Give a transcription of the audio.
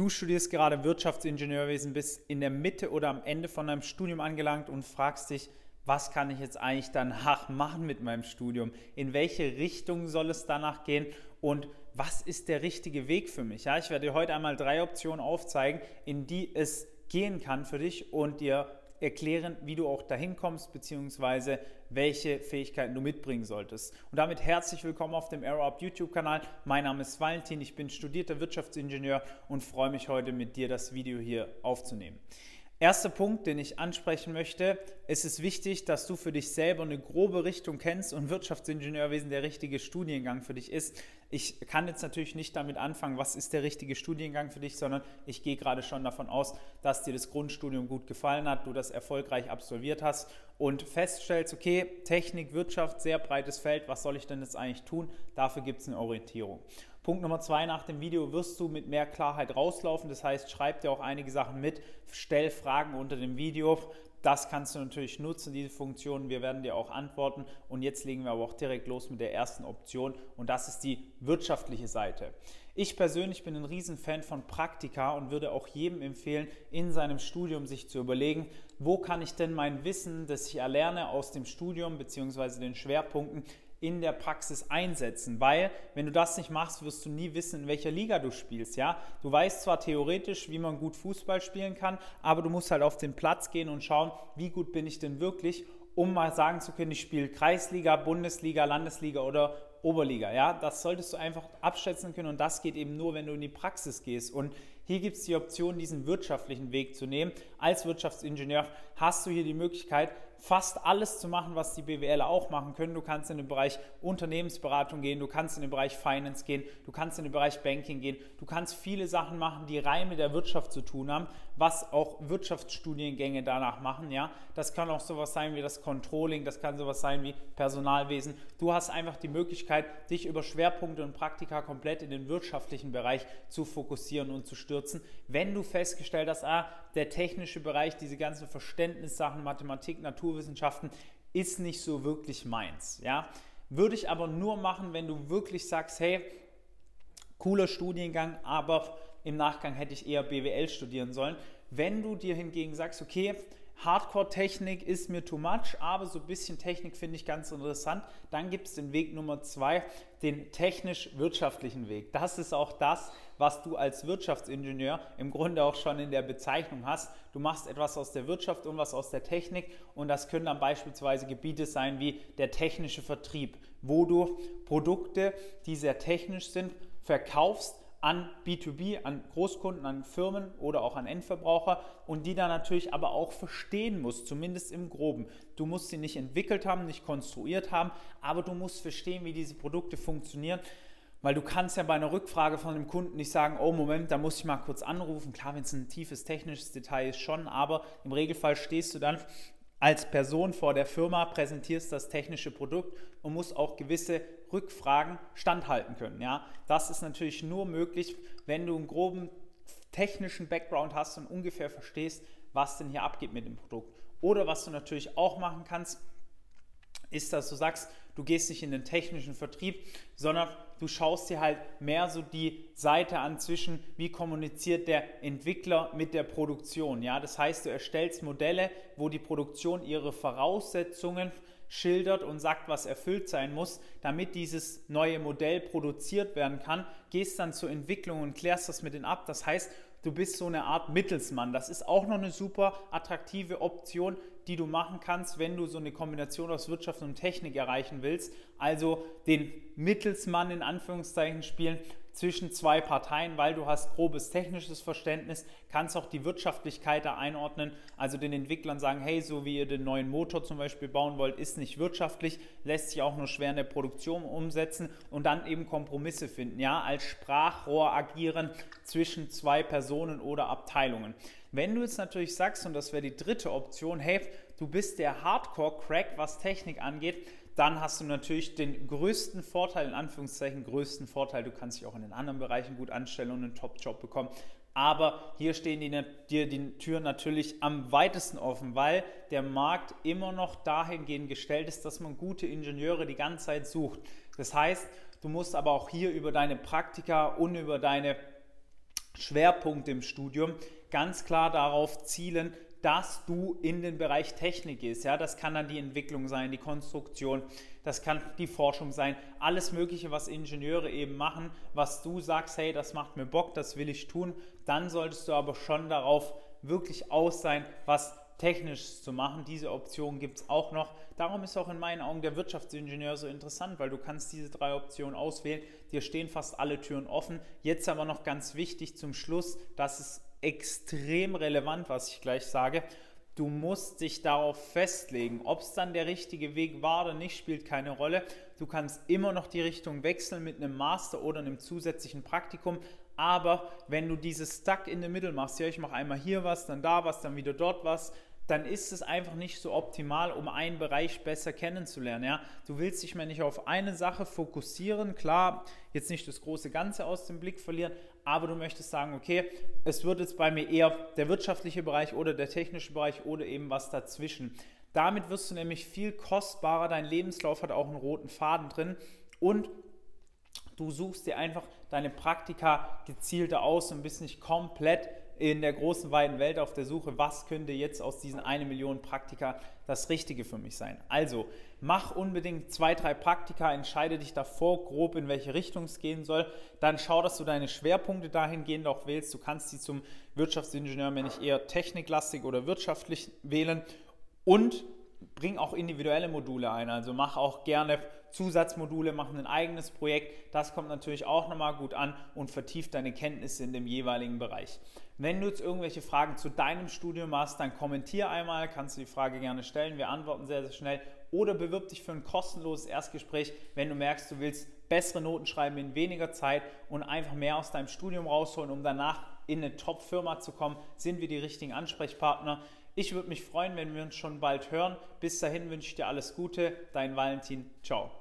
Du studierst gerade Wirtschaftsingenieurwesen, bist in der Mitte oder am Ende von deinem Studium angelangt und fragst dich, was kann ich jetzt eigentlich danach machen mit meinem Studium? In welche Richtung soll es danach gehen? Und was ist der richtige Weg für mich? Ja, ich werde dir heute einmal drei Optionen aufzeigen, in die es gehen kann für dich und dir erklären, wie du auch dahin kommst, beziehungsweise welche Fähigkeiten du mitbringen solltest. Und damit herzlich willkommen auf dem AeroUp YouTube-Kanal. Mein Name ist Valentin, ich bin studierter Wirtschaftsingenieur und freue mich heute mit dir das Video hier aufzunehmen. Erster Punkt, den ich ansprechen möchte, es ist wichtig, dass du für dich selber eine grobe Richtung kennst und Wirtschaftsingenieurwesen der richtige Studiengang für dich ist. Ich kann jetzt natürlich nicht damit anfangen, was ist der richtige Studiengang für dich, sondern ich gehe gerade schon davon aus, dass dir das Grundstudium gut gefallen hat, du das erfolgreich absolviert hast und feststellst, okay, Technik, Wirtschaft, sehr breites Feld, was soll ich denn jetzt eigentlich tun? Dafür gibt es eine Orientierung. Punkt Nummer zwei, nach dem Video wirst du mit mehr Klarheit rauslaufen. Das heißt, schreib dir auch einige Sachen mit, stell Fragen unter dem Video. Das kannst du natürlich nutzen, diese Funktion. Wir werden dir auch antworten. Und jetzt legen wir aber auch direkt los mit der ersten Option. Und das ist die wirtschaftliche Seite. Ich persönlich bin ein Riesenfan von Praktika und würde auch jedem empfehlen, in seinem Studium sich zu überlegen, wo kann ich denn mein Wissen, das ich erlerne aus dem Studium bzw. den Schwerpunkten, in der Praxis einsetzen, weil wenn du das nicht machst, wirst du nie wissen, in welcher Liga du spielst, ja? Du weißt zwar theoretisch, wie man gut Fußball spielen kann, aber du musst halt auf den Platz gehen und schauen, wie gut bin ich denn wirklich, um mal sagen zu können, ich spiele Kreisliga, Bundesliga, Landesliga oder Oberliga, ja? Das solltest du einfach abschätzen können und das geht eben nur, wenn du in die Praxis gehst und hier gibt es die Option, diesen wirtschaftlichen Weg zu nehmen. Als Wirtschaftsingenieur hast du hier die Möglichkeit, fast alles zu machen, was die BWLer auch machen können. Du kannst in den Bereich Unternehmensberatung gehen, du kannst in den Bereich Finance gehen, du kannst in den Bereich Banking gehen, du kannst viele Sachen machen, die rein mit der Wirtschaft zu tun haben, was auch Wirtschaftsstudiengänge danach machen. Ja, das kann auch sowas sein wie das Controlling, das kann sowas sein wie Personalwesen. Du hast einfach die Möglichkeit, dich über Schwerpunkte und Praktika komplett in den wirtschaftlichen Bereich zu fokussieren und zu stürzen. Wenn du festgestellt hast, ah, der technische Bereich, diese ganzen Verständnissachen, Mathematik, Natur Naturwissenschaften ist nicht so wirklich meins. Ja? Würde ich aber nur machen, wenn du wirklich sagst, hey, cooler Studiengang, aber im Nachgang hätte ich eher BWL studieren sollen. Wenn du dir hingegen sagst, okay, Hardcore-Technik ist mir too much, aber so ein bisschen Technik finde ich ganz interessant. Dann gibt es den Weg Nummer zwei, den technisch-wirtschaftlichen Weg. Das ist auch das, was du als Wirtschaftsingenieur im Grunde auch schon in der Bezeichnung hast. Du machst etwas aus der Wirtschaft und was aus der Technik und das können dann beispielsweise Gebiete sein wie der technische Vertrieb, wo du Produkte, die sehr technisch sind, verkaufst an B2B, an Großkunden, an Firmen oder auch an Endverbraucher und die dann natürlich aber auch verstehen muss, zumindest im groben. Du musst sie nicht entwickelt haben, nicht konstruiert haben, aber du musst verstehen, wie diese Produkte funktionieren. Weil du kannst ja bei einer Rückfrage von dem Kunden nicht sagen, oh Moment, da muss ich mal kurz anrufen. Klar, wenn es ein tiefes technisches Detail ist schon, aber im Regelfall stehst du dann als Person vor der Firma, präsentierst das technische Produkt und musst auch gewisse Rückfragen standhalten können. Ja? Das ist natürlich nur möglich, wenn du einen groben technischen Background hast und ungefähr verstehst, was denn hier abgeht mit dem Produkt. Oder was du natürlich auch machen kannst, ist, dass du sagst, du gehst nicht in den technischen Vertrieb, sondern du schaust dir halt mehr so die Seite an zwischen, wie kommuniziert der Entwickler mit der Produktion. Ja, das heißt, du erstellst Modelle, wo die Produktion ihre Voraussetzungen schildert und sagt, was erfüllt sein muss, damit dieses neue Modell produziert werden kann, gehst dann zur Entwicklung und klärst das mit denen ab. Das heißt, du bist so eine Art Mittelsmann. Das ist auch noch eine super attraktive Option, die du machen kannst, wenn du so eine Kombination aus Wirtschaft und Technik erreichen willst. Also den Mittelsmann in Anführungszeichen spielen zwischen zwei Parteien, weil du hast grobes technisches Verständnis, kannst auch die Wirtschaftlichkeit da einordnen, also den Entwicklern sagen, hey, so wie ihr den neuen Motor zum Beispiel bauen wollt, ist nicht wirtschaftlich, lässt sich auch nur schwer in der Produktion umsetzen und dann eben Kompromisse finden, ja, als Sprachrohr agieren zwischen zwei Personen oder Abteilungen. Wenn du jetzt natürlich sagst, und das wäre die dritte Option, hey, du bist der Hardcore-Crack, was Technik angeht, dann hast du natürlich den größten Vorteil, in Anführungszeichen größten Vorteil, du kannst dich auch in den anderen Bereichen gut anstellen und einen Top-Job bekommen. Aber hier stehen dir die, die Türen natürlich am weitesten offen, weil der Markt immer noch dahingehend gestellt ist, dass man gute Ingenieure die ganze Zeit sucht. Das heißt, du musst aber auch hier über deine Praktika und über deine Schwerpunkte im Studium ganz klar darauf zielen, dass du in den Bereich Technik gehst. Ja, das kann dann die Entwicklung sein, die Konstruktion, das kann die Forschung sein, alles Mögliche, was Ingenieure eben machen, was du sagst, hey, das macht mir Bock, das will ich tun, dann solltest du aber schon darauf wirklich aus sein, was technisch zu machen. Diese Option gibt es auch noch. Darum ist auch in meinen Augen der Wirtschaftsingenieur so interessant, weil du kannst diese drei Optionen auswählen. Dir stehen fast alle Türen offen. Jetzt aber noch ganz wichtig zum Schluss, das ist extrem relevant, was ich gleich sage. Du musst dich darauf festlegen. Ob es dann der richtige Weg war oder nicht, spielt keine Rolle. Du kannst immer noch die Richtung wechseln mit einem Master oder einem zusätzlichen Praktikum. Aber wenn du dieses Stuck in the Middle machst, ja, ich mache einmal hier was, dann da was, dann wieder dort was, dann ist es einfach nicht so optimal, um einen Bereich besser kennenzulernen. Ja? Du willst dich mal nicht auf eine Sache fokussieren, klar, jetzt nicht das große Ganze aus dem Blick verlieren, aber du möchtest sagen, okay, es wird jetzt bei mir eher der wirtschaftliche Bereich oder der technische Bereich oder eben was dazwischen. Damit wirst du nämlich viel kostbarer, dein Lebenslauf hat auch einen roten Faden drin und du suchst dir einfach deine Praktika gezielter aus und bist nicht komplett in der großen, weiten Welt auf der Suche, was könnte jetzt aus diesen eine Million Praktika das Richtige für mich sein. Also mach unbedingt zwei, drei Praktika, entscheide dich davor grob, in welche Richtung es gehen soll. Dann schau, dass du deine Schwerpunkte dahingehend auch wählst. Du kannst sie zum Wirtschaftsingenieur, wenn ich eher techniklastig oder wirtschaftlich wählen. Und bring auch individuelle Module ein. Also mach auch gerne Zusatzmodule, mach ein eigenes Projekt. Das kommt natürlich auch nochmal gut an und vertieft deine Kenntnisse in dem jeweiligen Bereich. Wenn du jetzt irgendwelche Fragen zu deinem Studium hast, dann kommentier einmal, kannst du die Frage gerne stellen. Wir antworten sehr, sehr schnell. Oder bewirb dich für ein kostenloses Erstgespräch, wenn du merkst, du willst bessere Noten schreiben in weniger Zeit und einfach mehr aus deinem Studium rausholen, um danach in eine Top-Firma zu kommen, sind wir die richtigen Ansprechpartner. Ich würde mich freuen, wenn wir uns schon bald hören. Bis dahin wünsche ich dir alles Gute. Dein Valentin. Ciao.